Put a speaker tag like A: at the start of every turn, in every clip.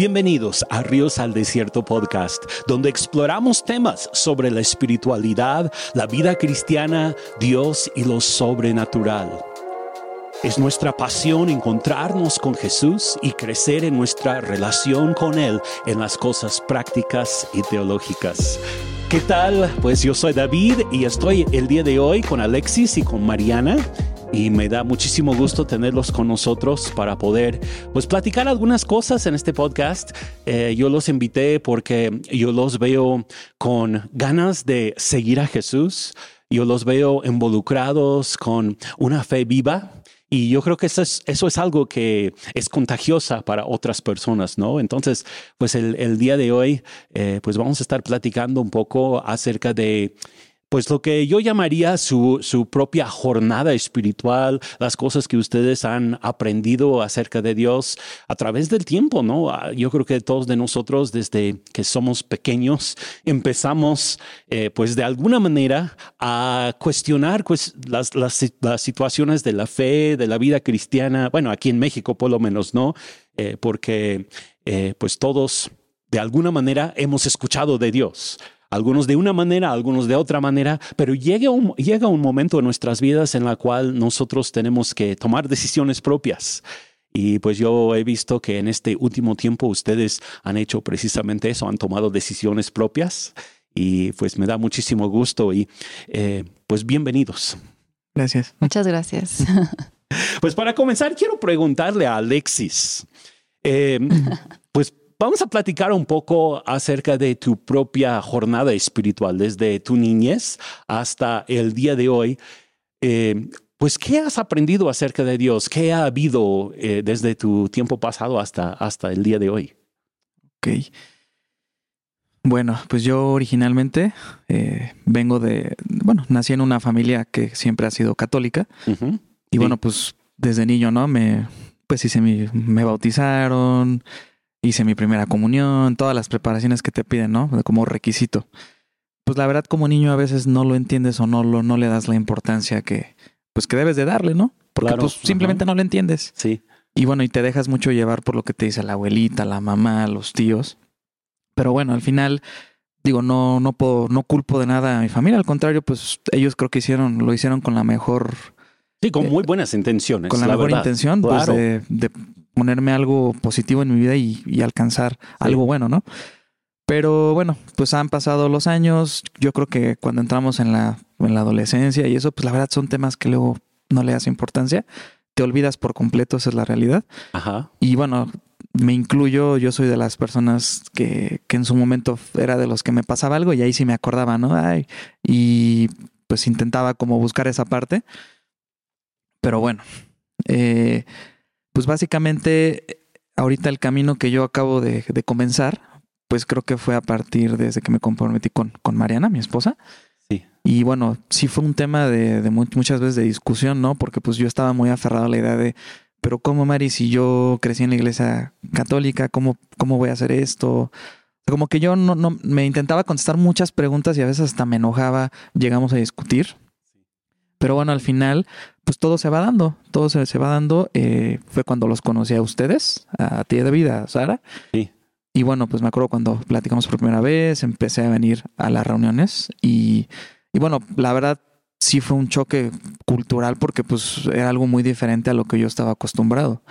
A: Bienvenidos a Ríos al Desierto Podcast, donde exploramos temas sobre la espiritualidad, la vida cristiana, Dios y lo sobrenatural. Es nuestra pasión encontrarnos con Jesús y crecer en nuestra relación con Él en las cosas prácticas y teológicas. ¿Qué tal? Pues yo soy David y estoy el día de hoy con Alexis y con Mariana y me da muchísimo gusto tenerlos con nosotros para poder pues platicar algunas cosas en este podcast. Eh, yo los invité porque yo los veo con ganas de seguir a Jesús. Yo los veo involucrados con una fe viva y yo creo que eso es, eso es algo que es contagiosa para otras personas, ¿no? Entonces, pues el, día de hoy, eh, pues vamos a estar platicando un poco acerca de pues lo que yo llamaría su, su, propia jornada espiritual, las cosas que ustedes han aprendido acerca de Dios a través del tiempo, ¿no? Ah, yo creo que todos de nosotros, desde que somos pequeños, empezamos, eh, pues de alguna manera, a cuestionar pues, las, las, las, situaciones de la fe, de la vida cristiana, bueno, aquí en México por lo menos, ¿no? Eh, porque eh, pues todos, de alguna manera, hemos escuchado de Dios algunos de una manera, algunos de otra manera, pero llega un, llega un momento en nuestras vidas en la cual nosotros tenemos que tomar decisiones propias. Y pues yo he visto que en este último tiempo ustedes han hecho precisamente eso, han tomado decisiones propias y pues me da muchísimo gusto y eh, pues bienvenidos.
B: Gracias.
C: Muchas gracias.
A: Pues para comenzar, quiero preguntarle a Alexis, eh, Vamos a platicar un poco acerca de tu propia jornada espiritual, desde tu niñez hasta el día de hoy. Eh, pues, ¿qué has aprendido acerca de Dios? ¿Qué ha habido eh, desde tu tiempo pasado hasta, hasta el día de hoy?
B: Ok. Bueno, pues yo originalmente eh, vengo de, bueno, nací en una familia que siempre ha sido católica. Y bueno, pues desde niño, ¿no? Me, pues hice mi, me bautizaron, hice mi primera comunión, todas las preparaciones que te piden, ¿no? Como requisito. Pues la verdad, como niño a veces no lo entiendes o no, lo, no le das la importancia que, pues que debes de darle, ¿no? Porque pues simplemente no lo entiendes.
A: Sí.
B: Y bueno, y te dejas mucho llevar por lo que te dice la abuelita, la mamá, los tíos. Pero bueno, al final, digo, no, no puedo, no culpo de nada a mi familia. Al contrario, pues ellos creo que hicieron, lo hicieron con la mejor.
A: Sí, con muy buenas intenciones.
B: Con la, mejor intención, pues de, ponerme algo positivo en mi vida y, alcanzar algo bueno, ¿no? Pero bueno, pues han pasado los años. Yo creo que cuando entramos en la, en la adolescencia y eso, pues la verdad son temas que luego no le das importancia. Te olvidas por completo, esa es la realidad.
A: Ajá.
B: Y bueno, me incluyo, yo soy de las personas que, que en su momento era de los que me pasaba algo y ahí sí me acordaba, ¿no? Ay, y pues intentaba como buscar esa parte. Pero bueno, eh, pues básicamente ahorita el camino que yo acabo de, comenzar, pues creo que fue a partir desde que me comprometí con, con Mariana, mi esposa.
A: Sí.
B: Y bueno, sí fue un tema de, muchas veces de discusión, ¿no? Porque pues yo estaba muy aferrado a la idea de, pero ¿cómo, Mari, si yo crecí en la iglesia católica, cómo, cómo voy a hacer esto? Como que yo no, no me intentaba contestar muchas preguntas y a veces hasta me enojaba, llegamos a discutir. Pero bueno, al final, pues todo se va dando, todo se, se va dando. Eh, fue cuando los conocí a ustedes, a ti de vida, Sara.
A: Sí.
B: Y bueno, pues me acuerdo cuando platicamos por primera vez, empecé a venir a las reuniones y, y bueno, la verdad sí fue un choque cultural porque pues era algo muy diferente a lo que yo estaba acostumbrado.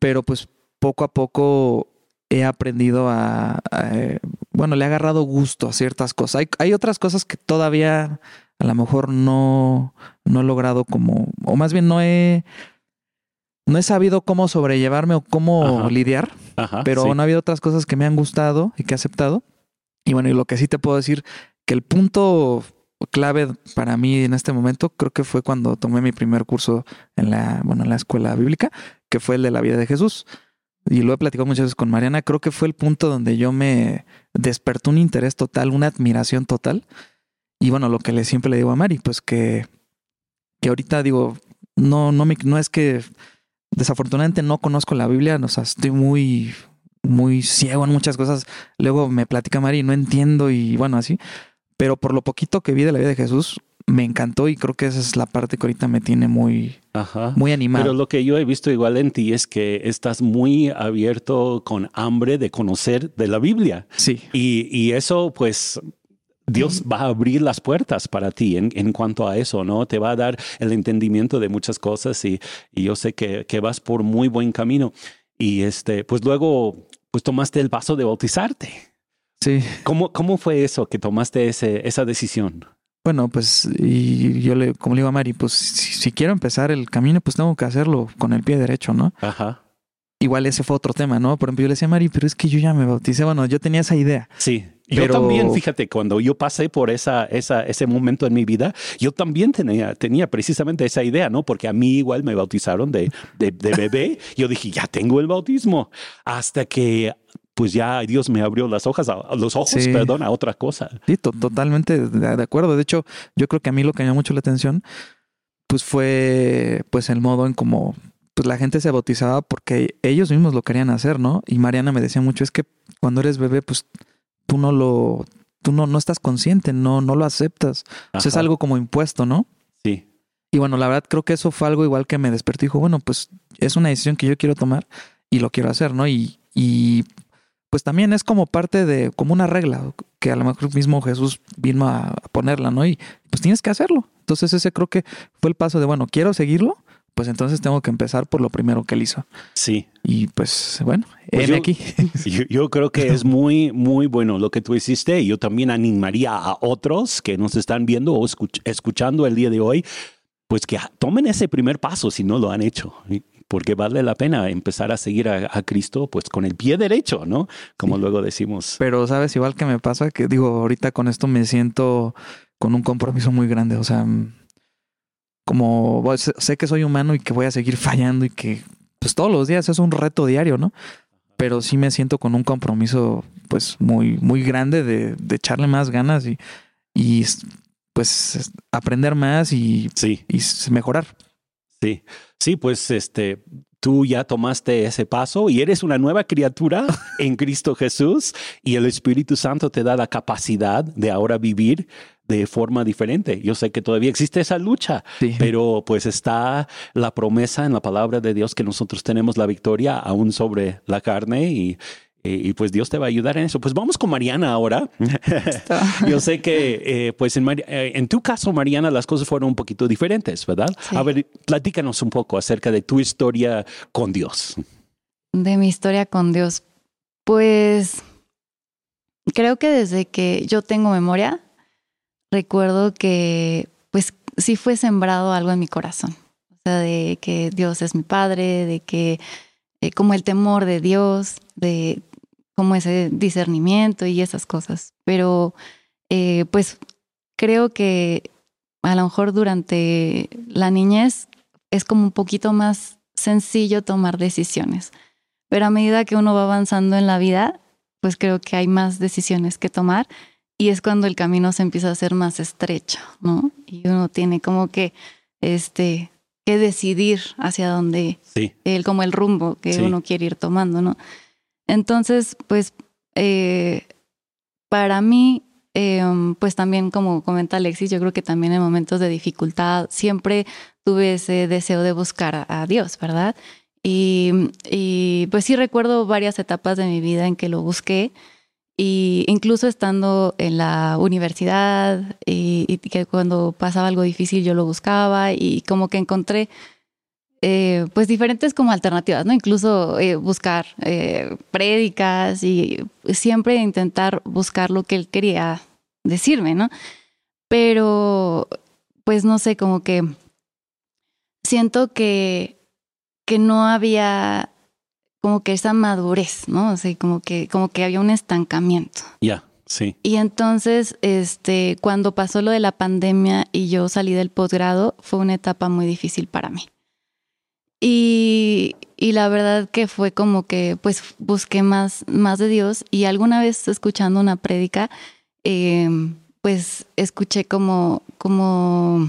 B: Pero pues poco a poco he aprendido a, eh, bueno, le he agarrado gusto a ciertas cosas. Hay, hay otras cosas que todavía a lo mejor no, no he logrado como, o más bien no he, no he sabido cómo sobrellevarme o cómo lidiar, pero no ha habido otras cosas que me han gustado y que he aceptado. Y bueno, y lo que sí te puedo decir, que el punto clave para mí en este momento creo que fue cuando tomé mi primer curso en la, bueno, en la escuela bíblica, que fue el de la vida de Jesús. Y lo he platicado muchas veces con Mariana, creo que fue el punto donde yo me despertó un interés total, una admiración total y bueno, lo que le siempre le digo a Mari, pues que, que ahorita digo, no, no, me, no es que desafortunadamente no conozco la Biblia, o sea, estoy muy, muy ciego en muchas cosas. Luego me platica Mari no entiendo y bueno, así. Pero por lo poquito que vi de la vida de Jesús, me encantó y creo que esa es la parte que ahorita me tiene muy, muy animado.
A: Pero lo que yo he visto igual en ti es que estás muy abierto con hambre de conocer de la Biblia.
B: Sí.
A: Y, y eso pues Dios va a abrir las puertas para ti en, en, cuanto a eso, ¿no? Te va a dar el entendimiento de muchas cosas y, y yo sé que, que, vas por muy buen camino. Y este, pues luego, pues tomaste el paso de bautizarte.
B: Sí.
A: ¿Cómo, cómo fue eso que tomaste ese, esa decisión?
B: Bueno, pues y yo le, como le digo a Mari, pues si, si, quiero empezar el camino, pues tengo que hacerlo con el pie derecho, ¿no?
A: Ajá.
B: Igual ese fue otro tema, ¿no? Por ejemplo, yo le decía a Mari, pero es que yo ya me bauticé. Bueno, yo tenía esa idea.
A: Sí. Yo también, fíjate, cuando yo pasé por esa, esa, ese momento en mi vida, yo también tenía, tenía precisamente esa idea, ¿no? Porque a mí igual me bautizaron de, de, de bebé. yo dije, ya tengo el bautismo. Hasta que pues ya Dios me abrió las hojas, a, los ojos, sí. perdón, a otra cosa.
B: Sí, to totalmente de, de, acuerdo. De hecho, yo creo que a mí lo que me llamó mucho la atención, pues fue pues el modo en cómo pues la gente se bautizaba porque ellos mismos lo querían hacer, ¿no? Y Mariana me decía mucho, es que cuando eres bebé, pues tú no lo, tú no, no estás consciente, no, no lo aceptas. O sea, es algo como impuesto, ¿no?
A: Sí.
B: Y bueno, la verdad creo que eso fue algo igual que me despertó y dijo, bueno, pues es una decisión que yo quiero tomar y lo quiero hacer, ¿no? Y, y pues también es como parte de, como una regla, que a lo mejor mismo Jesús vino a ponerla, ¿no? Y pues tienes que hacerlo. Entonces ese creo que fue el paso de, bueno, quiero seguirlo, pues entonces tengo que empezar por lo primero que él hizo.
A: Sí.
B: Y pues bueno, pues yo, aquí.
A: Yo, yo, creo que es muy, muy bueno lo que tú hiciste. Yo también animaría a otros que nos están viendo o escuch escuchando el día de hoy, pues que tomen ese primer paso si no lo han hecho. Porque vale la pena empezar a seguir a, a Cristo pues con el pie derecho, ¿no? Como sí. luego decimos.
B: Pero sabes, igual que me pasa, que digo, ahorita con esto me siento con un compromiso muy grande. O sea, como sé que soy humano y que voy a seguir fallando y que pues todos los días es un reto diario, ¿no? Pero sí me siento con un compromiso pues muy, muy grande de, de echarle más ganas y, y pues aprender más y,
A: sí.
B: y mejorar.
A: Sí, sí, pues este, tú ya tomaste ese paso y eres una nueva criatura en Cristo Jesús y el Espíritu Santo te da la capacidad de ahora vivir de forma diferente. Yo sé que todavía existe esa lucha,
B: sí.
A: pero pues está la promesa en la palabra de Dios que nosotros tenemos la victoria aún sobre la carne y, y, y, pues Dios te va a ayudar en eso. Pues vamos con Mariana ahora. Yo sé que eh, pues en, eh, en, tu caso, Mariana, las cosas fueron un poquito diferentes, ¿verdad?
C: Sí.
A: A ver, platícanos un poco acerca de tu historia con Dios.
C: De mi historia con Dios. Pues creo que desde que yo tengo memoria, recuerdo que pues sí fue sembrado algo en mi corazón. O sea, de que Dios es mi padre, de que eh, como el temor de Dios, de como ese discernimiento y esas cosas. Pero eh, pues creo que a lo mejor durante la niñez es como un poquito más sencillo tomar decisiones. Pero a medida que uno va avanzando en la vida, pues creo que hay más decisiones que tomar y es cuando el camino se empieza a hacer más estrecho, ¿no? Y uno tiene como que este que decidir hacia dónde
A: sí.
C: el como el rumbo que sí. uno quiere ir tomando, ¿no? Entonces, pues eh, para mí, eh, pues también como comenta Alexis, yo creo que también en momentos de dificultad siempre tuve ese deseo de buscar a, Dios, ¿verdad? Y, y, pues sí recuerdo varias etapas de mi vida en que lo busqué y incluso estando en la universidad y, que cuando pasaba algo difícil yo lo buscaba y como que encontré eh, pues diferentes como alternativas, ¿no? Incluso eh, buscar eh, prédicas y siempre intentar buscar lo que él quería decirme, ¿no? Pero, pues no sé, como que siento que, que no había como que esa madurez, ¿no? O sea, como que, como que había un estancamiento.
A: Ya. Yeah. Sí.
C: Y entonces, este, cuando pasó lo de la pandemia y yo salí del posgrado, fue una etapa muy difícil para mí. Y, y, la verdad que fue como que pues busqué más, más de Dios y alguna vez escuchando una prédica, eh, pues escuché como, como,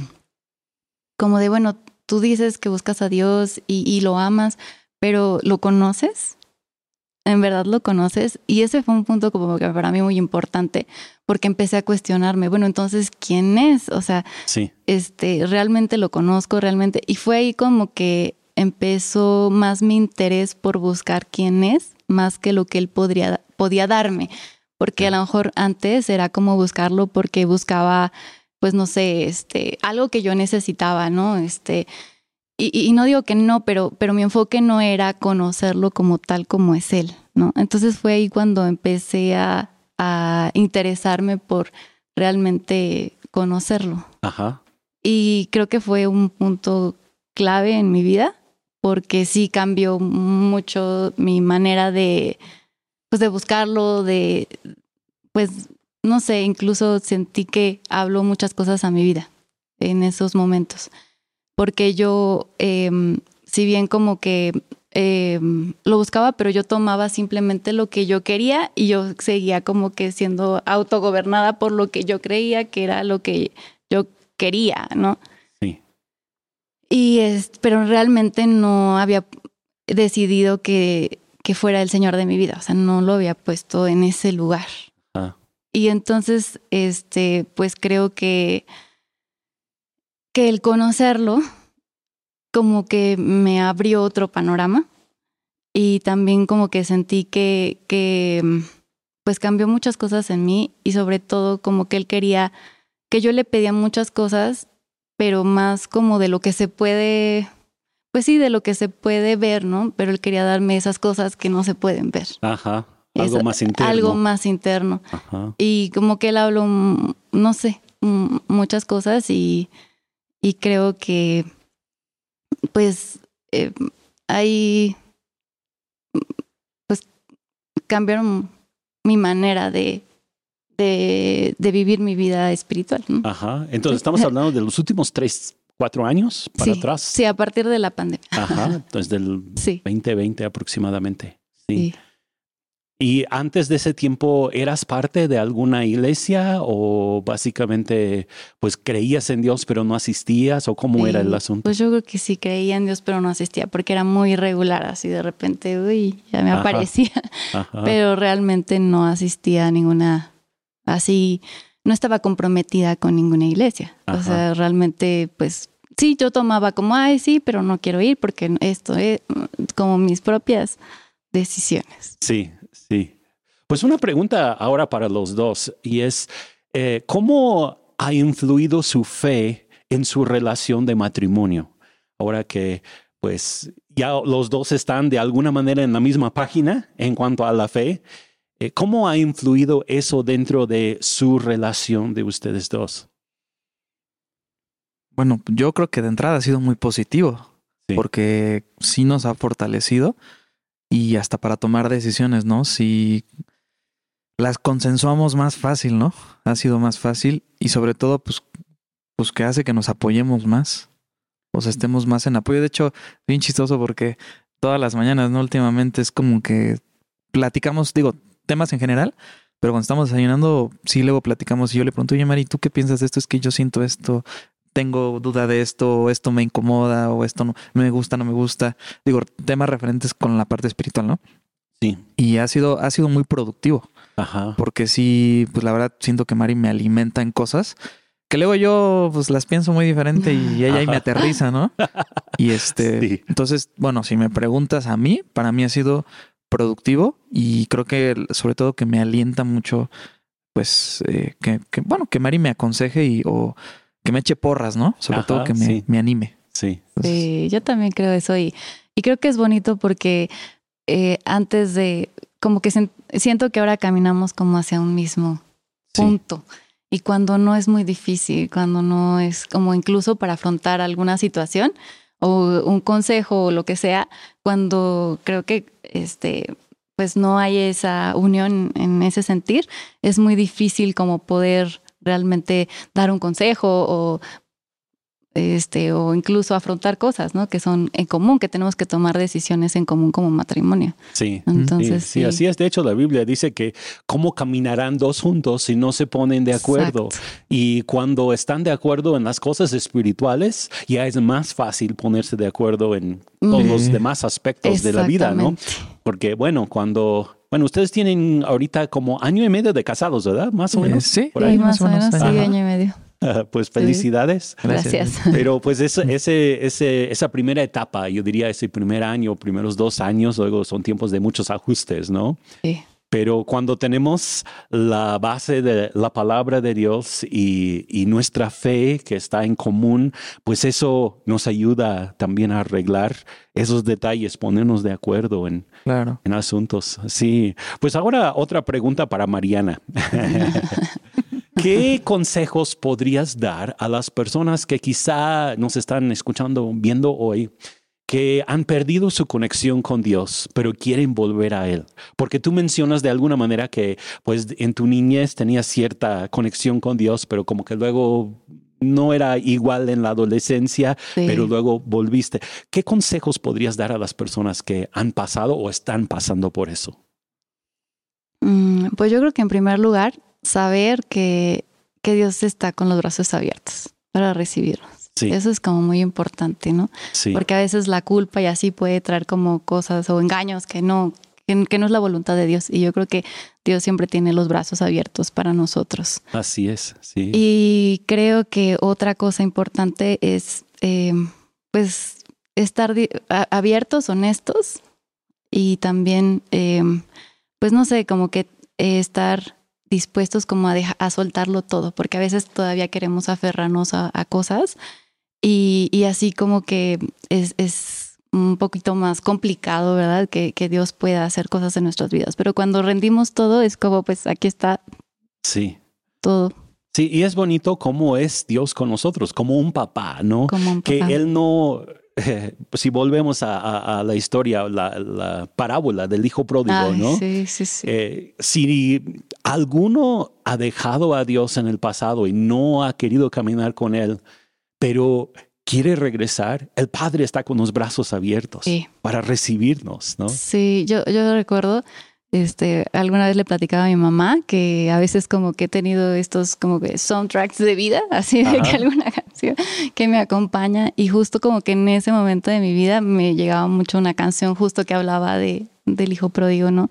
C: como de, bueno, tú dices que buscas a Dios y, y lo amas, pero ¿lo conoces? en verdad lo conoces. Y ese fue un punto como que para mí muy importante, porque empecé a cuestionarme, bueno, entonces, ¿quién es? O sea,
A: sí.
C: este, realmente lo conozco, realmente. Y fue ahí como que empezó más mi interés por buscar quién es, más que lo que él podría, podía darme. Porque a lo mejor antes era como buscarlo porque buscaba, pues no sé, este, algo que yo necesitaba, ¿no? Este, y, no digo que no, pero, pero mi enfoque no era conocerlo como tal como es él, ¿no? Entonces fue ahí cuando empecé a, interesarme por realmente conocerlo.
A: Ajá.
C: Y creo que fue un punto clave en mi vida, porque sí cambió mucho mi manera de, pues de buscarlo, de, pues, no sé, incluso sentí que habló muchas cosas a mi vida en esos momentos porque yo, em, si bien como que em, lo buscaba, pero yo tomaba simplemente lo que yo quería y yo seguía como que siendo autogobernada por lo que yo creía que era lo que yo quería, ¿no?
A: Sí.
C: Y es, pero realmente no había decidido que, que fuera el Señor de mi vida, o sea, no lo había puesto en ese lugar.
A: Ah.
C: Y entonces, este, pues creo que que el conocerlo como que me abrió otro panorama y también como que sentí que, que pues cambió muchas cosas en mí y sobre todo como que él quería que yo le pedía muchas cosas, pero más como de lo que se puede, pues sí, de lo que se puede ver, ¿no? Pero él quería darme esas cosas que no se pueden ver.
A: Ajá. Algo más interno.
C: Algo más interno.
A: Ajá.
C: Y como que él habló, no sé, muchas cosas y y creo que pues eh, ahí pues cambiaron mi manera de, de, vivir mi vida espiritual.
A: Ajá. Entonces estamos hablando de los últimos tres, cuatro años para atrás.
C: Sí, a partir de la pandemia.
A: Ajá. Entonces del 2020 aproximadamente. sí. ¿Y antes de ese tiempo eras parte de alguna iglesia o básicamente pues creías en Dios pero no asistías o cómo era el asunto?
C: Pues yo creo que sí creía en Dios pero no asistía porque era muy irregular, así de repente, uy, ya me aparecía, pero realmente no asistía a ninguna, así, no estaba comprometida con ninguna iglesia. O sea, realmente pues sí, yo tomaba como, ay, sí, pero no quiero ir porque esto es como mis propias decisiones.
A: Sí, Sí. Pues una pregunta ahora para los dos y es, eh, ¿cómo ha influido su fe en su relación de matrimonio? Ahora que pues ya los dos están de alguna manera en la misma página en cuanto a la fe, eh, ¿cómo ha influido eso dentro de su relación de ustedes dos?
B: Bueno, yo creo que de entrada ha sido muy positivo, porque sí nos ha fortalecido y hasta para tomar decisiones, ¿no? Si las consensuamos más fácil, ¿no? Ha sido más fácil y sobre todo, pues, pues que hace que nos apoyemos más, o sea, estemos más en apoyo. De hecho, bien chistoso porque todas las mañanas, ¿no? Últimamente es como que platicamos, digo, temas en general, pero cuando estamos desayunando, sí luego platicamos y yo le pregunto, oye, Mari, ¿tú qué piensas de esto? Es que yo siento esto, tengo duda de esto, o esto me incomoda, o esto no me gusta, no me gusta. Digo, temas referentes con la parte espiritual, ¿no?
A: Sí.
B: Y ha sido, ha sido muy productivo.
A: Ajá.
B: Porque sí, pues la verdad siento que Mari me alimenta en cosas que luego yo pues las pienso muy diferente y ella ahí me aterriza, ¿no? Y este, entonces, bueno, si me preguntas a mí, para mí ha sido productivo y creo que sobre todo que me alienta mucho, pues, eh, que, que, bueno, que Mari me aconseje y o que me eche porras, ¿no? Sobre todo que me, anime.
A: Sí.
C: sí, yo también creo eso y, y creo que es bonito porque eh, antes de, como que siento que ahora caminamos como hacia un mismo punto. Y cuando no es muy difícil, cuando no es como incluso para afrontar alguna situación o un consejo o lo que sea, cuando creo que este pues no hay esa unión en ese sentir, es muy difícil como poder realmente dar un consejo o este o incluso afrontar cosas, ¿no? Que son en común, que tenemos que tomar decisiones en común como matrimonio.
A: Sí. Entonces, sí, así es. De hecho, la Biblia dice que cómo caminarán dos juntos si no se ponen de acuerdo. Y cuando están de acuerdo en las cosas espirituales, ya es más fácil ponerse de acuerdo en todos los demás aspectos de la vida, ¿no? porque bueno, cuando bueno, ustedes tienen ahorita como año y medio de casados, ¿verdad? Más o menos.
B: Sí,
C: por ahí. más, o menos, sí, año y medio.
A: pues felicidades.
C: Gracias.
A: Pero pues ese, ese, ese, esa primera etapa, yo diría ese primer año, primeros dos años, luego son tiempos de muchos ajustes, ¿no?
C: Sí.
A: Pero cuando tenemos la base de la palabra de Dios y, y, nuestra fe que está en común, pues eso nos ayuda también a arreglar esos detalles, ponernos de acuerdo en,
B: claro.
A: en asuntos. Sí. Pues ahora otra pregunta para Mariana. ¿Qué consejos podrías dar a las personas que quizá nos están escuchando, viendo hoy? que han perdido su conexión con Dios, pero quieren volver a Él. Porque tú mencionas de alguna manera que pues en tu niñez tenías cierta conexión con Dios, pero como que luego no era igual en la adolescencia, pero luego volviste. ¿Qué consejos podrías dar a las personas que han pasado o están pasando por eso?
C: Mm, pues yo creo que en primer lugar, saber que, que Dios está con los brazos abiertos para recibirnos. Eso es como muy importante, ¿no?
A: Sí.
C: Porque a veces la culpa y así puede traer como cosas o engaños que no, que, no es la voluntad de Dios. Y yo creo que Dios siempre tiene los brazos abiertos para nosotros.
A: Así es, sí.
C: Y creo que otra cosa importante es, eh, pues, estar abiertos, honestos y también, eh, pues, no sé, como que estar dispuestos como a, a soltarlo todo, porque a veces todavía queremos aferrarnos a, a cosas y, y así como que es, es, un poquito más complicado, ¿verdad? Que, que, Dios pueda hacer cosas en nuestras vidas. Pero cuando rendimos todo, es como, pues aquí está.
A: Sí.
C: Todo.
A: Sí, y es bonito cómo es Dios con nosotros, como un papá, ¿no?
C: Como un
A: papá. Que Él no, eh, si volvemos a, a, a la historia, la, la, parábola del hijo pródigo,
C: Ay,
A: ¿no?
C: Sí, sí, sí.
A: Eh, si alguno ha dejado a Dios en el pasado y no ha querido caminar con Él, pero quiere regresar, el Padre está con los brazos abiertos
C: sí.
A: para recibirnos, ¿no?
C: Sí, yo, yo recuerdo, este, alguna vez le platicaba a mi mamá que a veces como que he tenido estos como que soundtracks de vida, así de que alguna canción que me acompaña y justo como que en ese momento de mi vida me llegaba mucho una canción justo que hablaba de, del hijo pródigo, ¿no?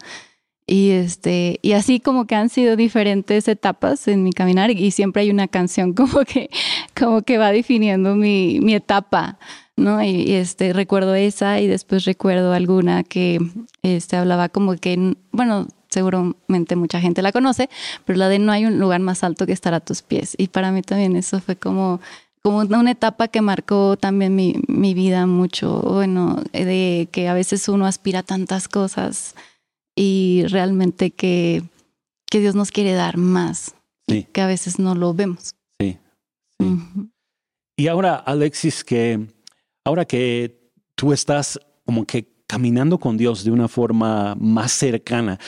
C: Y este, y así como que han sido diferentes etapas en mi caminar y siempre hay una canción como que, como que va definiendo mi, mi etapa, ¿no? Y, este, recuerdo esa y después recuerdo alguna que este, hablaba como que, bueno, seguramente mucha gente la conoce, pero la de no hay un lugar más alto que estar a tus pies. Y para mí también eso fue como, como una etapa que marcó también mi, mi vida mucho, bueno, de que a veces uno aspira a tantas cosas y realmente que, que Dios nos quiere dar más,
A: sí.
C: que a veces no lo vemos.
A: Sí. sí. Uh -huh. Y ahora, Alexis, que ahora que tú estás como que caminando con Dios de una forma más cercana,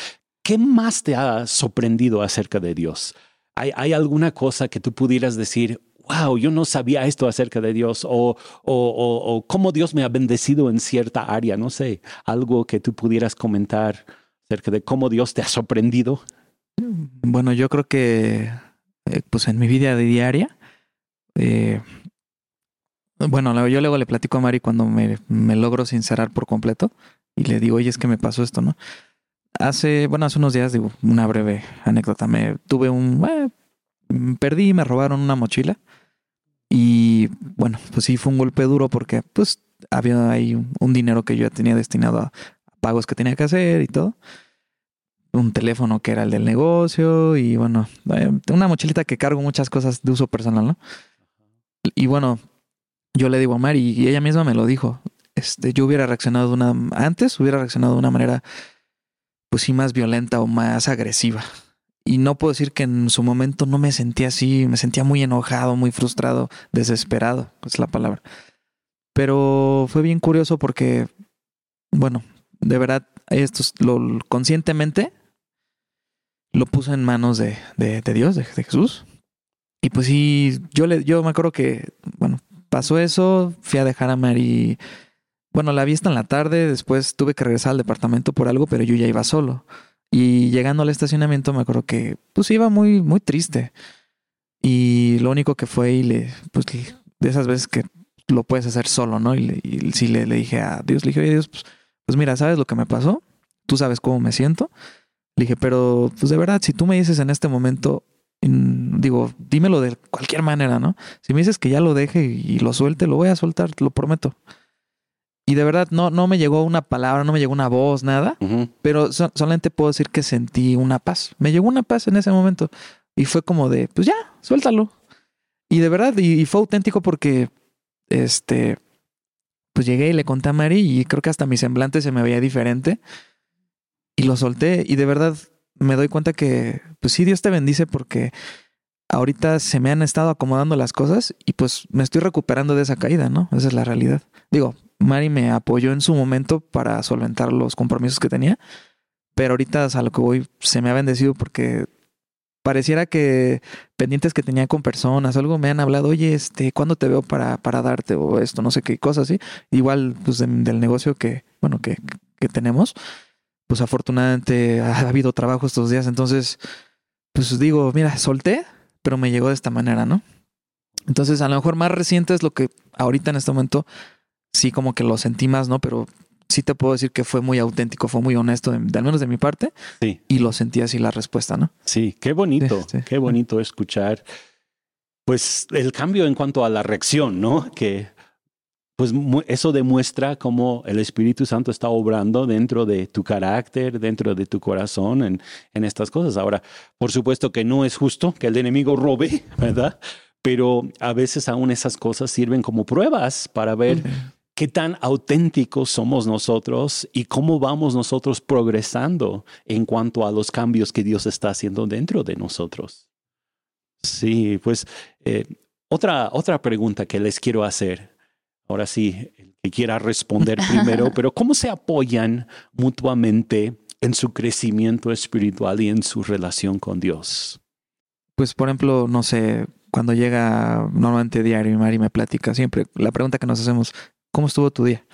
A: ¿qué más te ha sorprendido acerca de Dios? ¿Hay, hay alguna cosa que tú pudieras decir, wow, yo no sabía esto acerca de Dios o, o, o, o, cómo Dios me ha bendecido en cierta área, no sé, algo que tú pudieras comentar acerca de cómo Dios te ha sorprendido.
B: Bueno, yo creo que eh, pues en mi vida diaria, eh, bueno, yo luego le platico a Mari cuando me, me, logro sincerar por completo y le digo, oye, es que me pasó esto, ¿no? Hace, bueno, hace unos días, digo, una breve anécdota, me tuve un, eh, perdí, me robaron una mochila y bueno, pues sí fue un golpe duro porque pues había ahí un, dinero que yo ya tenía destinado a pagos que tenía que hacer y todo. Un teléfono que era el del negocio y bueno, una mochilita que cargo muchas cosas de uso personal, ¿no? Y bueno, yo le digo a Mari y ella misma me lo dijo. Este, yo hubiera reaccionado de una antes, hubiera reaccionado de una manera pues sí más violenta o más agresiva. Y no puedo decir que en su momento no me sentía así, me sentía muy enojado, muy frustrado, desesperado, es la palabra. Pero fue bien curioso porque, bueno, de verdad, esto lo conscientemente lo puse en manos de, de, Dios, de, Jesús. Y pues sí, yo le, yo me acuerdo que, bueno, pasó eso, fui a dejar a Mari. Bueno, la vi hasta en la tarde, después tuve que regresar al departamento por algo, pero yo ya iba solo. Y llegando al estacionamiento me acuerdo que pues iba muy, muy triste. Y lo único que fue y le, pues de esas veces que lo puedes hacer solo, ¿no? Y, le, sí le, le, dije a Dios, le dije, oye Dios, pues, pues mira, ¿sabes lo que me pasó? tú sabes cómo me siento. Le dije, pero pues de verdad, si tú me dices en este momento, digo, dímelo de cualquier manera, ¿no? Si me dices que ya lo deje y lo suelte, lo voy a soltar, te lo prometo. Y de verdad, no, no me llegó una palabra, no me llegó una voz, nada, pero solamente puedo decir que sentí una paz. Me llegó una paz en ese momento y fue como de, pues ya, suéltalo. Y de verdad, y, fue auténtico porque, este, pues llegué y le conté a Mari y creo que hasta mi semblante se me veía diferente y lo solté y de verdad me doy cuenta que, pues sí, Dios te bendice porque ahorita se me han estado acomodando las cosas y pues me estoy recuperando de esa caída, ¿no? Esa es la realidad. Digo, Mari me apoyó en su momento para solventar los compromisos que tenía, pero ahorita a lo que voy se me ha bendecido porque pareciera que pendientes que tenía con personas, algo me han hablado, oye, este, ¿cuándo te veo para, para darte o esto, no sé qué cosas así? Igual, pues del negocio que, bueno, que, que tenemos pues afortunadamente ha habido trabajo estos días, entonces, pues digo, mira, solté, pero me llegó de esta manera, ¿no? Entonces, a lo mejor más reciente es lo que ahorita en este momento sí como que lo sentí más, ¿no? Pero sí te puedo decir que fue muy auténtico, fue muy honesto, de, al menos de mi parte. Sí. Y lo sentí así la respuesta, ¿no?
A: Sí, qué bonito, qué bonito escuchar. Pues el cambio en cuanto a la reacción, ¿no? Que pues eso demuestra cómo el Espíritu Santo está obrando dentro de tu carácter, dentro de tu corazón en, en estas cosas. Ahora, por supuesto que no es justo que el enemigo robe, ¿verdad? Pero a veces aún esas cosas sirven como pruebas para ver qué tan auténticos somos nosotros y cómo vamos nosotros progresando en cuanto a los cambios que Dios está haciendo dentro de nosotros. Sí, pues eh, otra, otra pregunta que les quiero hacer ahora sí, el que quiera responder primero, pero ¿cómo se apoyan mutuamente en su crecimiento espiritual y en su relación con Dios?
B: Pues, por ejemplo, no sé, cuando llega normalmente diario y Mari me platica siempre, la pregunta que nos hacemos, ¿cómo estuvo tu día?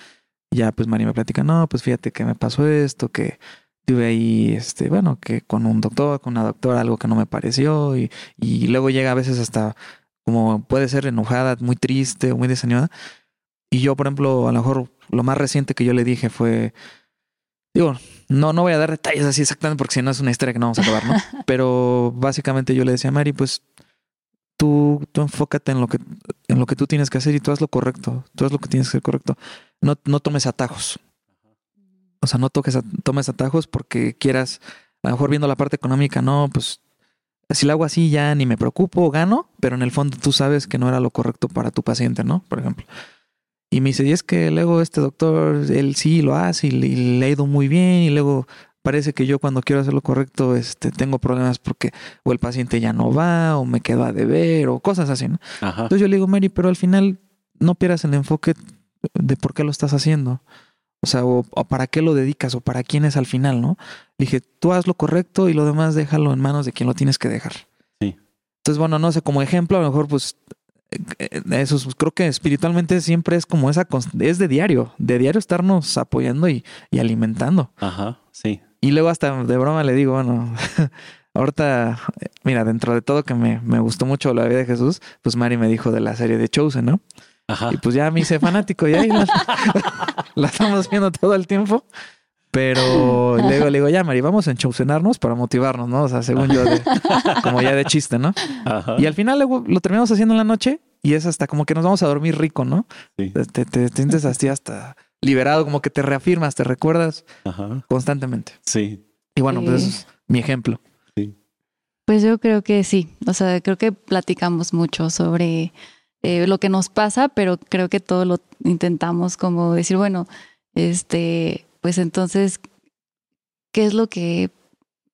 B: ya, pues Mari me platica, no, pues fíjate que me pasó esto, que tuve ahí, este, bueno, que con un doctor, con una doctora, algo que no me pareció, y, y luego llega a veces hasta como puede ser enojada, muy triste o muy desanimada, y yo, por ejemplo, a lo mejor lo más reciente que yo le dije fue, digo, no, no voy a dar detalles así exactamente porque si no es una historia que no vamos a acabar, ¿no? Pero básicamente yo le decía a Mari, pues tú, tú enfócate en lo que, en lo que tú tienes que hacer y tú haz lo correcto, tú haz lo que tienes que hacer correcto. No, no tomes atajos. O sea, no toques, tomes atajos porque quieras, a lo mejor viendo la parte económica, no, pues si lo hago así ya ni me preocupo, gano, pero en el fondo tú sabes que no era lo correcto para tu paciente, ¿no? Por ejemplo. Y me dice, y es que luego este doctor, él sí lo hace y, le ha ido muy bien y luego parece que yo cuando quiero hacer lo correcto este, tengo problemas porque o el paciente ya no va o me quedo a deber o cosas así, ¿no? Entonces yo le digo, Mary, pero al final no pierdas el enfoque de por qué lo estás haciendo. O sea, o, para qué lo dedicas o para quién es al final, ¿no? Le dije, tú haz lo correcto y lo demás déjalo en manos de quien lo tienes que dejar. Sí. Entonces, bueno, no sé, como ejemplo, a lo mejor pues eh, eso creo que espiritualmente siempre es como esa, es de diario, de diario estarnos apoyando y, alimentando.
A: Ajá, sí.
B: Y luego hasta de broma le digo, bueno, ahorita, mira, dentro de todo que me, me, gustó mucho la vida de Jesús, pues Mari me dijo de la serie de Chosen, ¿no? Ajá. Y pues ya me hice fanático y ahí la, la estamos viendo todo el tiempo. Pero luego le digo, ya, Mari, vamos a enchaucenarnos para motivarnos, ¿no? O sea, según yo, como ya de chiste, ¿no? Y al final luego lo terminamos haciendo en la noche y es hasta como que nos vamos a dormir rico, ¿no? Sí. Te, te, sientes así hasta liberado, como que te reafirmas, te recuerdas constantemente.
A: Sí.
B: Y bueno, pues eso es mi ejemplo. Sí.
C: Pues yo creo que sí. O sea, creo que platicamos mucho sobre eh, lo que nos pasa, pero creo que todo lo intentamos como decir, bueno, este pues entonces, ¿qué es lo que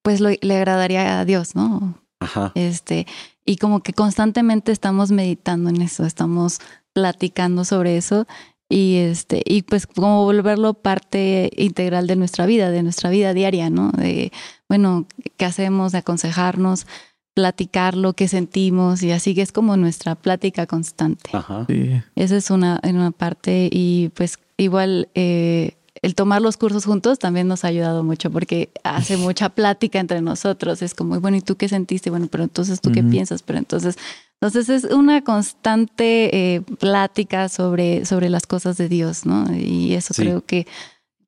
C: pues le agradaría a Dios, no? Ajá. Este, y como que constantemente estamos meditando en eso, estamos platicando sobre eso y este y pues como volverlo parte integral de nuestra vida, de nuestra vida diaria, ¿no? De bueno, qué hacemos, de aconsejarnos, platicar lo que sentimos y así que es como nuestra plática constante. Ajá. Sí. Esa es una en una parte y pues igual eh, el tomar los cursos juntos también nos ha ayudado mucho porque hace mucha plática entre nosotros. Es como, bueno, ¿y tú qué sentiste? Bueno, pero entonces tú qué piensas? Pero entonces, entonces es una constante eh, plática sobre, sobre las cosas de Dios, ¿no? Y eso creo que,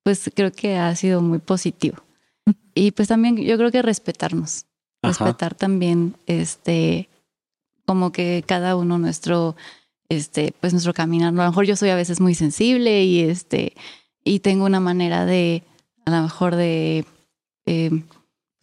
C: pues creo que ha sido muy positivo. y pues también yo creo que respetarnos, respetar también este como que cada uno nuestro este pues nuestro caminar. A lo mejor yo soy a veces muy sensible y este y tengo una manera de a lo mejor de eh,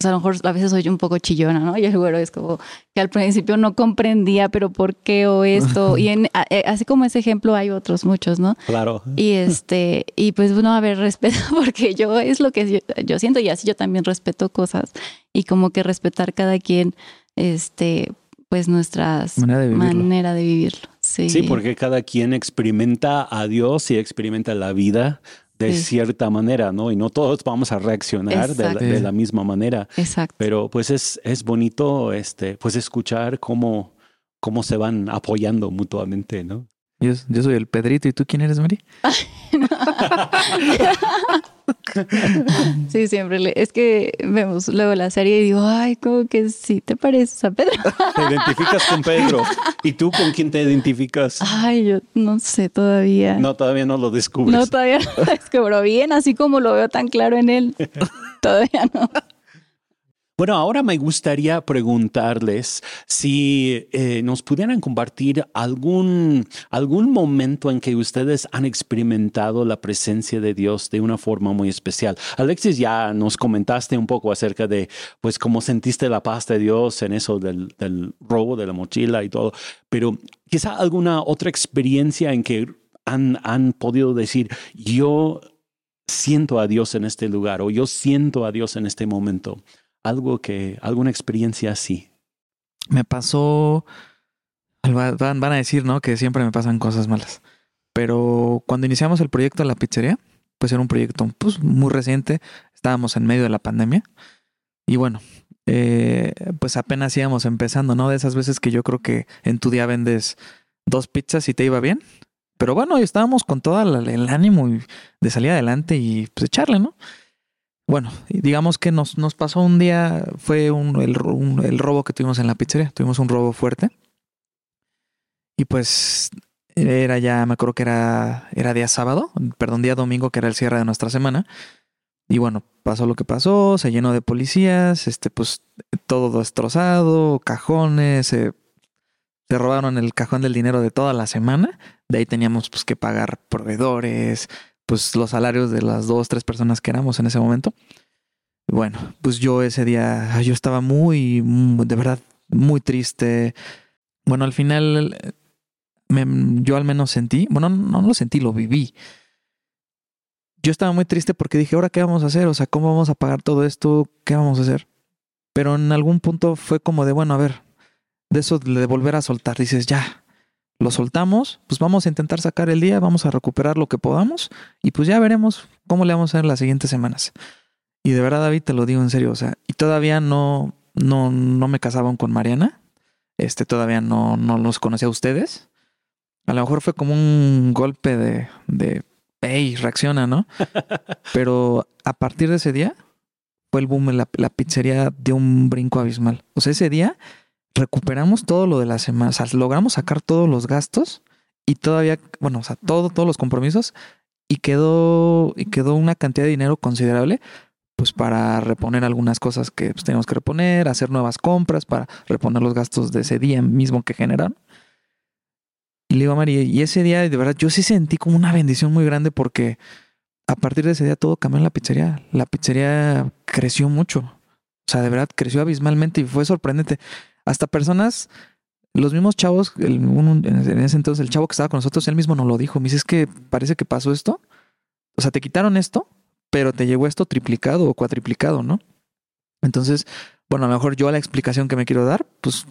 C: a lo mejor a veces soy un poco chillona, ¿no? Y el güero es como que al principio no comprendía, pero ¿por qué o esto? Y en, eh, así como ese ejemplo hay otros muchos, ¿no?
A: Claro.
C: Y este, y pues bueno, a ver, respeto, porque yo es lo que yo, siento y así yo también respeto cosas y como que respetar cada quien, este, pues nuestras manera de vivirlo. Sí.
A: sí, porque cada quien experimenta a Dios y experimenta la vida de cierta manera, ¿no? Y no todos vamos a reaccionar de la, misma manera.
C: Exacto.
A: Pero pues es, es bonito este, pues escuchar cómo, cómo se van apoyando mutuamente, ¿no?
B: Yo, yo soy el Pedrito, ¿y tú quién eres, Mari?
C: sí, siempre. es que vemos luego la serie y digo, ay, como que sí te pareces a Pedro.
A: te identificas con Pedro. ¿Y tú con quién te identificas?
C: Ay, yo no sé todavía.
A: No, todavía no lo descubres.
C: No, todavía no lo descubro bien, así como lo veo tan claro en él. todavía no.
A: Bueno, ahora me gustaría preguntarles si eh, nos pudieran compartir algún, algún momento en que ustedes han experimentado la presencia de Dios de una forma muy especial. Alexis, ya nos comentaste un poco acerca de, pues, cómo sentiste la paz de Dios en eso del, del robo de la mochila y todo, pero quizá alguna otra experiencia en que han, han podido decir, yo siento a Dios en este lugar o yo siento a Dios en este momento algo que, alguna experiencia así.
B: Me pasó, van, a decir, ¿no? Que siempre me pasan cosas malas. Pero cuando iniciamos el proyecto de la pizzería, pues era un proyecto pues, muy reciente, estábamos en medio de la pandemia. Y bueno, eh, pues apenas íbamos empezando, ¿no? De esas veces que yo creo que en tu día vendes dos pizzas y te iba bien. Pero bueno, estábamos con todo el ánimo de salir adelante y pues echarle, ¿no? Bueno, digamos que nos, nos pasó un día, fue un, el, robo que tuvimos en la pizzería, tuvimos un robo fuerte. Y pues era ya, me acuerdo que era, era día sábado, perdón, día domingo, que era el cierre de nuestra semana. Y bueno, pasó lo que pasó, se llenó de policías, este, pues todo destrozado, cajones, se robaron el cajón del dinero de toda la semana. De ahí teníamos pues que pagar proveedores, pues los salarios de las dos, tres personas que éramos en ese momento. Bueno, pues yo ese día, yo estaba muy, de verdad, muy triste. Bueno, al final, yo al menos sentí, bueno, no lo sentí, lo viví. Yo estaba muy triste porque dije, ahora qué vamos a hacer, o sea, ¿cómo vamos a pagar todo esto? ¿Qué vamos a hacer? Pero en algún punto fue como de, bueno, a ver, de eso de volver a soltar, dices, ya, lo soltamos, pues vamos a intentar sacar el día, vamos a recuperar lo que podamos y pues ya veremos cómo le vamos a hacer las siguientes semanas. Y de verdad, David, te lo digo en serio, o sea, y todavía no, no, no me casaban con Mariana, este, todavía no, no los conocía a ustedes. A lo mejor fue como un golpe de, de, hey, reacciona, ¿no? Pero a partir de ese día fue el boom, la, la pizzería de un brinco abismal. O sea, ese día recuperamos todo lo de la semana, o sea, logramos sacar todos los gastos y todavía, bueno, o sea, todo, todos los compromisos y quedó, y quedó una cantidad de dinero considerable pues para reponer algunas cosas que pues, teníamos que reponer, hacer nuevas compras para reponer los gastos de ese día mismo que generaron. Y le digo a María, y ese día de verdad yo sí sentí como una bendición muy grande porque a partir de ese día todo cambió en la pizzería. La pizzería creció mucho. O sea, de verdad creció abismalmente y fue sorprendente hasta personas, los mismos chavos, en ese entonces el chavo que estaba con nosotros, él mismo nos lo dijo, me dice, es que parece que pasó esto, o sea, te quitaron esto, pero te llegó esto triplicado o cuatriplicado, ¿no? Entonces, bueno, a lo mejor yo la explicación que me quiero dar, pues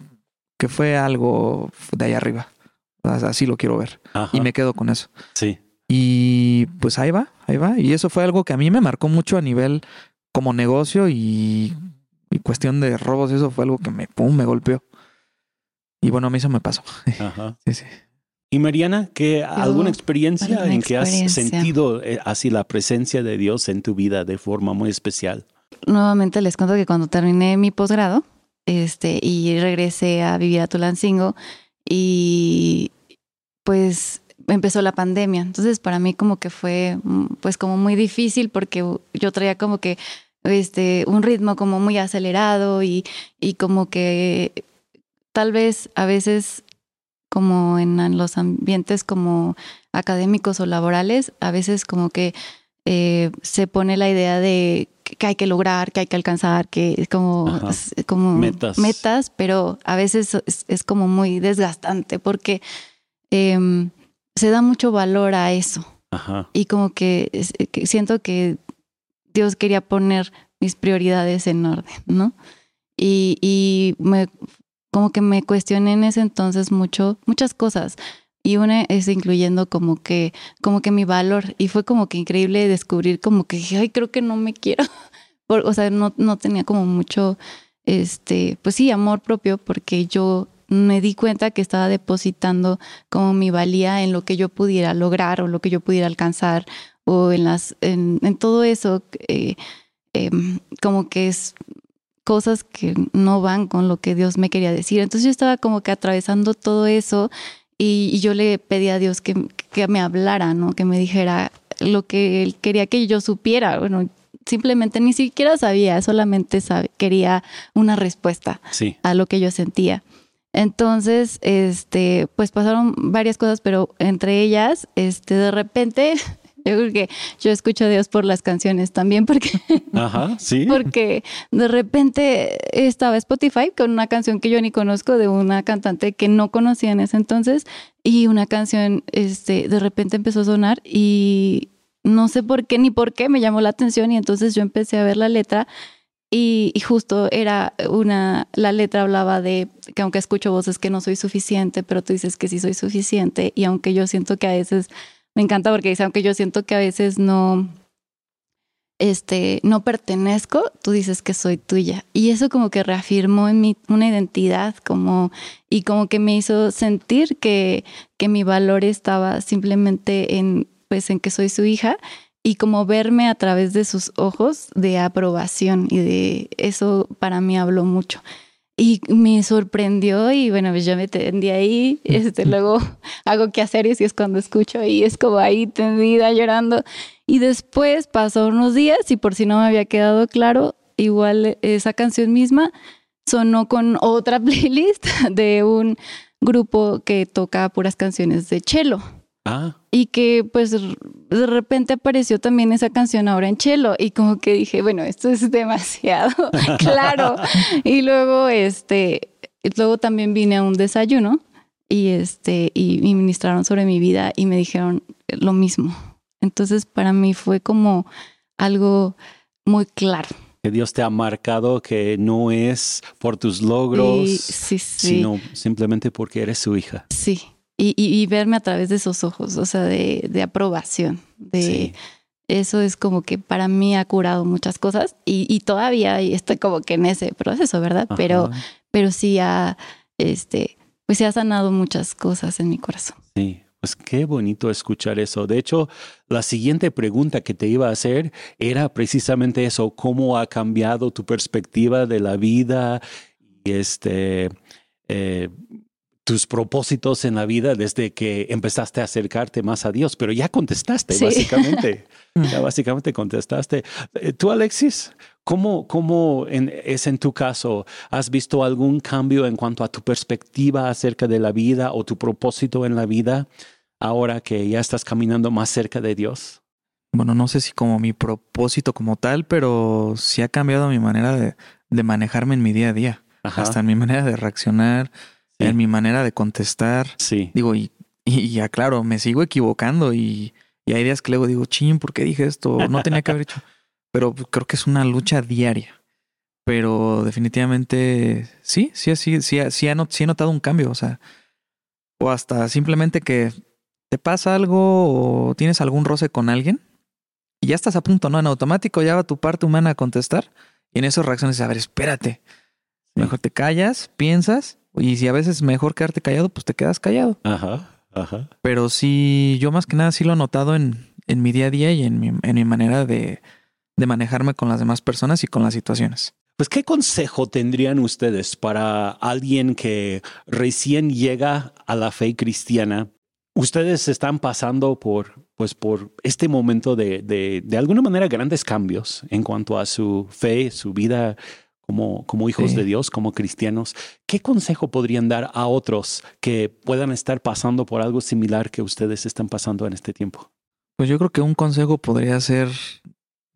B: que fue algo de ahí arriba. Así lo quiero ver. Y me quedo con eso.
A: Sí.
B: Y pues ahí va, ahí va. Y eso fue algo que a mí me marcó mucho a nivel como negocio y y cuestión de robos, eso fue algo que me, pum, me golpeó. Y bueno, a mí eso me pasó. Ajá. Sí, sí.
A: Y Mariana, ¿qué, ¿alguna experiencia en que has sentido eh, así la presencia de Dios en tu vida de forma muy especial?
C: Nuevamente les cuento que cuando terminé mi posgrado este, y regresé a vivir a Tulancingo y pues empezó la pandemia. Entonces para mí como que fue mm, pues como muy difícil porque yo traía como que este, un ritmo como muy acelerado y, y como que tal vez a veces como en los ambientes como académicos o laborales, a veces como que eh, se pone la idea de que hay que lograr, que hay que alcanzar, que es como, como metas. pero a veces es, como muy desgastante porque em, se da mucho valor a eso. Y como que, siento que Dios quería poner mis prioridades en orden, ¿no? Y, y me, como que me cuestioné en ese entonces mucho, muchas cosas. Y una es incluyendo como que, como que mi valor. Y fue como que increíble descubrir como que, ay, creo que no me quiero. o sea, no, no tenía como mucho, este, pues sí, amor propio porque yo me di cuenta que estaba depositando como mi valía en lo que yo pudiera lograr o lo que yo pudiera alcanzar o en las en, en todo eso eh, em, como que es cosas que no van con lo que Dios me quería decir entonces yo estaba como que atravesando todo eso y, yo le pedí a Dios que, que, me hablara, ¿no? Que me dijera lo que él quería que yo supiera. Bueno, simplemente ni siquiera sabía, solamente quería una respuesta a lo que yo sentía. Entonces, este, pues pasaron varias cosas, pero entre ellas, este, de repente yo creo que yo escucho a Dios por las canciones también porque,
A: Ajá, ¿sí?
C: porque de repente estaba Spotify con una canción que yo ni conozco de una cantante que no conocía en ese entonces y una canción este, de repente empezó a sonar y no sé por qué ni por qué me llamó la atención y entonces yo empecé a ver la letra y, y, justo era una, la letra hablaba de que aunque escucho voces que no soy suficiente, pero tú dices que sí soy suficiente y aunque yo siento que a veces me encanta porque dice, aunque yo siento que a veces no, este, no pertenezco, tú dices que soy tuya. Y eso como que reafirmó en mí una identidad como, y como que me hizo sentir que, que mi valor estaba simplemente en, pues, en que soy su hija y como verme a través de sus ojos de aprobación y de eso para mí habló mucho. Y me sorprendió y bueno, pues yo me tendí ahí, este, luego hago que hacer y es cuando escucho y es como ahí tendida llorando. Y después pasó unos días y por si no me había quedado claro, igual esa canción misma sonó con otra playlist de un grupo que toca puras canciones de cello. Ah. Y que pues de repente apareció también esa canción ahora en chelo y como que dije, bueno, esto es demasiado claro. y luego este, luego también vine a un desayuno y este, y, ministraron sobre mi vida y me dijeron lo mismo. Entonces para mí fue como algo muy claro
A: que Dios te ha marcado que no es por tus logros, sino simplemente porque eres su hija.
C: Sí, y, verme a través de esos ojos, o sea, de, aprobación, de... Eso es como que para mí ha curado muchas cosas y, todavía estoy como que en ese proceso, ¿verdad? Pero, pero sí ha, este, pues se ha sanado muchas cosas en mi corazón.
A: Sí, pues qué bonito escuchar eso. De hecho, la siguiente pregunta que te iba a hacer era precisamente eso, cómo ha cambiado tu perspectiva de la vida y este, eh, tus propósitos en la vida desde que empezaste a acercarte más a Dios, pero ya contestaste, básicamente. ya básicamente contestaste. Eh, tú, Alexis, ¿cómo, cómo es en tu caso? ¿Has visto algún cambio en cuanto a tu perspectiva acerca de la vida o tu propósito en la vida ahora que ya estás caminando más cerca de Dios?
B: Bueno, no sé si como mi propósito como tal, pero sí ha cambiado mi manera de, manejarme en mi día a día. Hasta en mi manera de reaccionar, en mi manera de contestar.
A: Sí.
B: Digo, y, y, ya claro, me sigo equivocando y, hay días que luego digo, ching, ¿por qué dije esto? No tenía que haber hecho. Pero creo que es una lucha diaria. Pero definitivamente sí, sí, sí, sí, sí, he, sí he notado un cambio. O sea, o hasta simplemente que te pasa algo o tienes algún roce con alguien y ya estás a punto, ¿no? En automático ya va tu parte humana a contestar y en esas reacciones, a ver, espérate. Mejor te callas, piensas y si a veces mejor quedarte callado, pues te quedas callado.
A: Ajá, ajá.
B: Pero sí, yo más que nada sí lo he notado en, en mi día a día y en mi, en mi manera de, de manejarme con las demás personas y con las situaciones.
A: Pues, ¿qué consejo tendrían ustedes para alguien que recién llega a la fe cristiana? Ustedes están pasando por pues por este momento de, de, de, alguna manera grandes cambios en cuanto a su fe, su vida como, como hijos de Dios, como cristianos. ¿Qué consejo podrían dar a otros que puedan estar pasando por algo similar que ustedes están pasando en este tiempo?
B: Pues yo creo que un consejo podría ser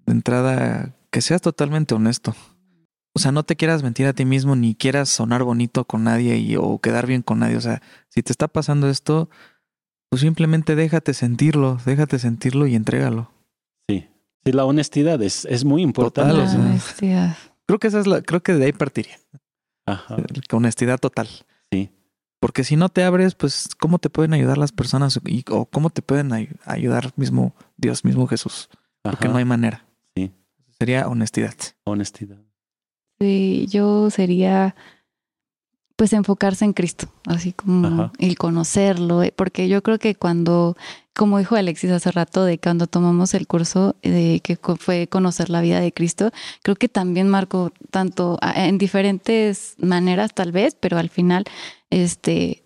B: de entrada que seas totalmente honesto. O sea, no te quieras mentir a ti mismo ni quieras sonar bonito con nadie y, o quedar bien con nadie. O sea, si te está pasando esto, pues simplemente déjate sentirlo, déjate sentirlo y entrégalo.
A: Sí, sí, la honestidad es, es muy importante.
C: la honestidad.
B: Creo que esa es la, creo que de ahí partiría.
A: Ajá.
B: Honestidad total.
A: Sí.
B: Porque si no te abres, pues, ¿cómo te pueden ayudar las personas? Y, o cómo te pueden ayudar mismo Dios, mismo Jesús. Porque no hay manera.
A: Sí.
B: Sería honestidad.
A: Honestidad.
C: Sí, yo sería pues enfocarse en Cristo, así como el conocerlo, eh, porque yo creo que cuando, como dijo Alexis hace rato, de cuando tomamos el curso de que fue conocer la vida de Cristo, creo que también marcó tanto en diferentes maneras tal vez, pero al final, este,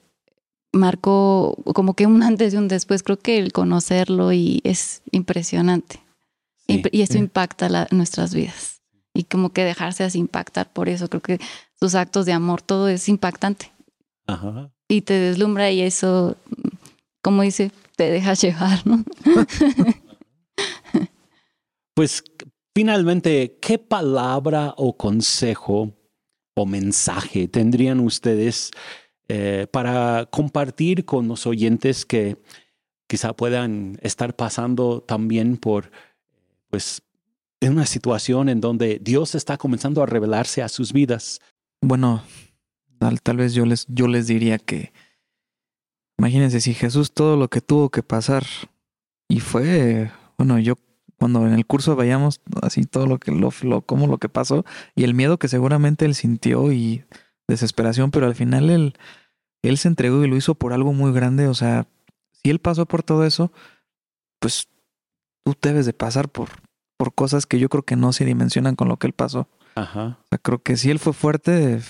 C: marcó como que un antes y un después, creo que el conocerlo y es impresionante. y, eso impacta nuestras vidas y como que dejarse así impactar por eso. Creo que sus actos de amor, todo es impactante.
A: Ajá.
C: Y te deslumbra y eso, como dice, te deja llevar, ¿no?
A: pues finalmente, ¿qué palabra o consejo o mensaje tendrían ustedes eh, para compartir con los oyentes que quizá puedan estar pasando también por pues en una situación en donde Dios está comenzando a revelarse a sus vidas.
B: Bueno, tal, tal vez yo les, yo les diría que, imagínense si Jesús todo lo que tuvo que pasar y fue, bueno, yo cuando en el curso veíamos así todo lo que lo, lo como lo que pasó y el miedo que seguramente él sintió y desesperación, pero al final él él se entregó y lo hizo por algo muy grande, o sea, si él pasó por todo eso, pues tú debes de pasar por por cosas que yo creo que no se dimensionan con lo que él pasó.
A: Ajá.
B: O sea, creo que si él fue fuerte,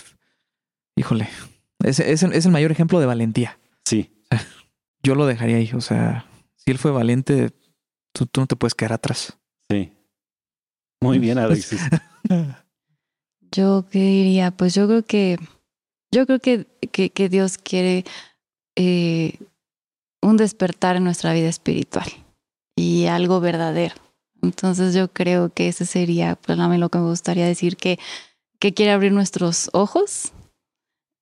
B: híjole, es, es, es el mayor ejemplo de valentía.
A: Sí.
B: Yo lo dejaría ahí. O sea, si él fue valiente, tú, tú no te puedes quedar atrás.
A: Sí. Muy bien, Alexis.
C: yo qué diría, pues yo creo que yo creo que, que, que Dios quiere eh, un despertar en nuestra vida espiritual y algo verdadero. Entonces yo creo que ese sería pues a mí lo que me gustaría decir que, que quiere abrir nuestros ojos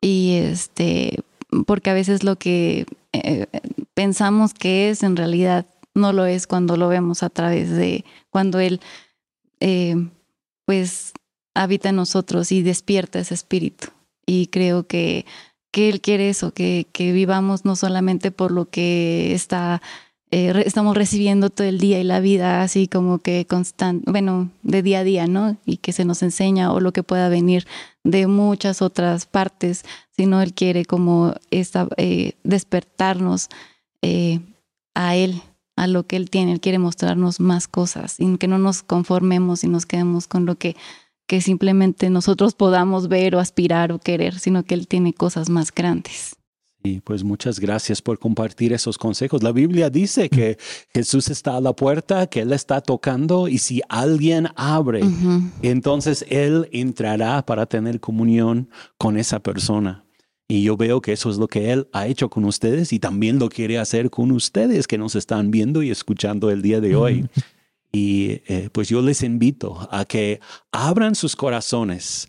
C: y este porque a veces lo que eh, pensamos que es en realidad no lo es cuando lo vemos a través de cuando él eh, pues habita en nosotros y despierta ese espíritu. Y creo que que él quiere eso que que vivamos no solamente por lo que está eh, estamos recibiendo todo el día y la vida así como que constante, bueno, de día a día, ¿no? Y que se nos enseña o lo que pueda venir de muchas otras partes, sino Él quiere como esta, eh, despertarnos eh, a Él, a lo que Él tiene. Él quiere mostrarnos más cosas y que no nos conformemos y nos quedemos con lo que, que simplemente nosotros podamos ver o aspirar o querer, sino que Él tiene cosas más grandes.
A: Y pues muchas gracias por compartir esos consejos. La Biblia dice que Jesús está a la puerta, que Él está tocando y si alguien abre, entonces Él entrará para tener comunión con esa persona. Y yo veo que eso es lo que Él ha hecho con ustedes y también lo quiere hacer con ustedes que nos están viendo y escuchando el día de hoy. Y eh, pues yo les invito a que abran sus corazones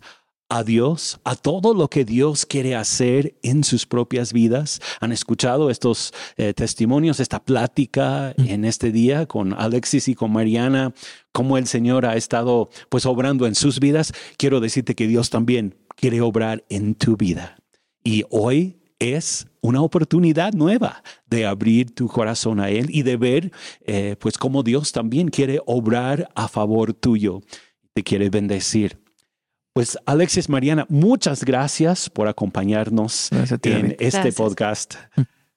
A: a Dios, a todo lo que Dios quiere hacer en sus propias vidas. Han escuchado estos eh, testimonios, esta plática mm. en este día con Alexis y con Mariana, cómo el Señor ha estado pues obrando en sus vidas. Quiero decirte que Dios también quiere obrar en tu vida. Y hoy es una oportunidad nueva de abrir tu corazón a Él y de ver eh, pues cómo Dios también quiere obrar a favor tuyo. Te quiere bendecir. Pues Alexis Mariana, muchas gracias por acompañarnos en este podcast.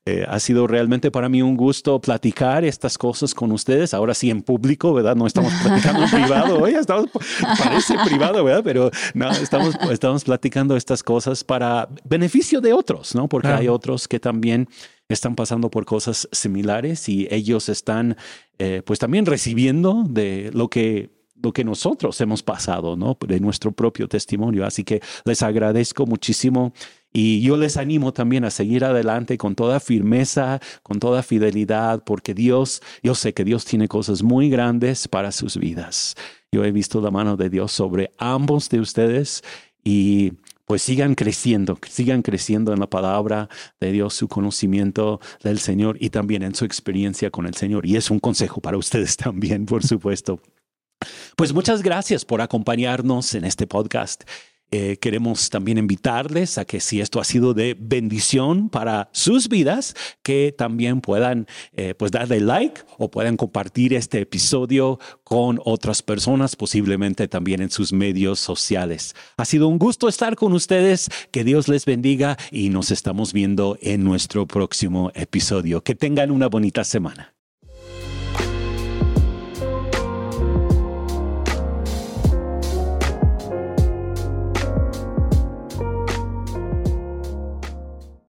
A: Eh, ha sido realmente para mí un gusto platicar estas cosas con ustedes. Ahora sí en público, ¿verdad? No estamos platicando en privado. Oye, estamos, parece privado, ¿verdad? Pero no, estamos, estamos platicando estas cosas para beneficio de otros, ¿no? Porque hay otros que también están pasando por cosas similares y ellos están eh, pues también recibiendo de lo que lo que nosotros hemos pasado, ¿no? De nuestro propio testimonio. Así que les agradezco muchísimo y yo les animo también a seguir adelante con toda firmeza, con toda fidelidad, porque Dios, yo sé que Dios tiene cosas muy grandes para sus vidas. Yo he visto la mano de Dios sobre ambos de ustedes y pues sigan creciendo, sigan creciendo en la palabra de Dios, su conocimiento del Señor y también en su experiencia con el Señor. Y es un consejo para ustedes también, por supuesto. Pues muchas gracias por acompañarnos en este podcast. Eh, queremos también invitarles a que si esto ha sido de bendición para sus vidas, que también puedan eh, pues darle like o puedan compartir este episodio con otras personas, posiblemente también en sus medios sociales. Ha sido un gusto estar con ustedes, que Dios les bendiga y nos estamos viendo en nuestro próximo episodio. Que tengan una bonita semana.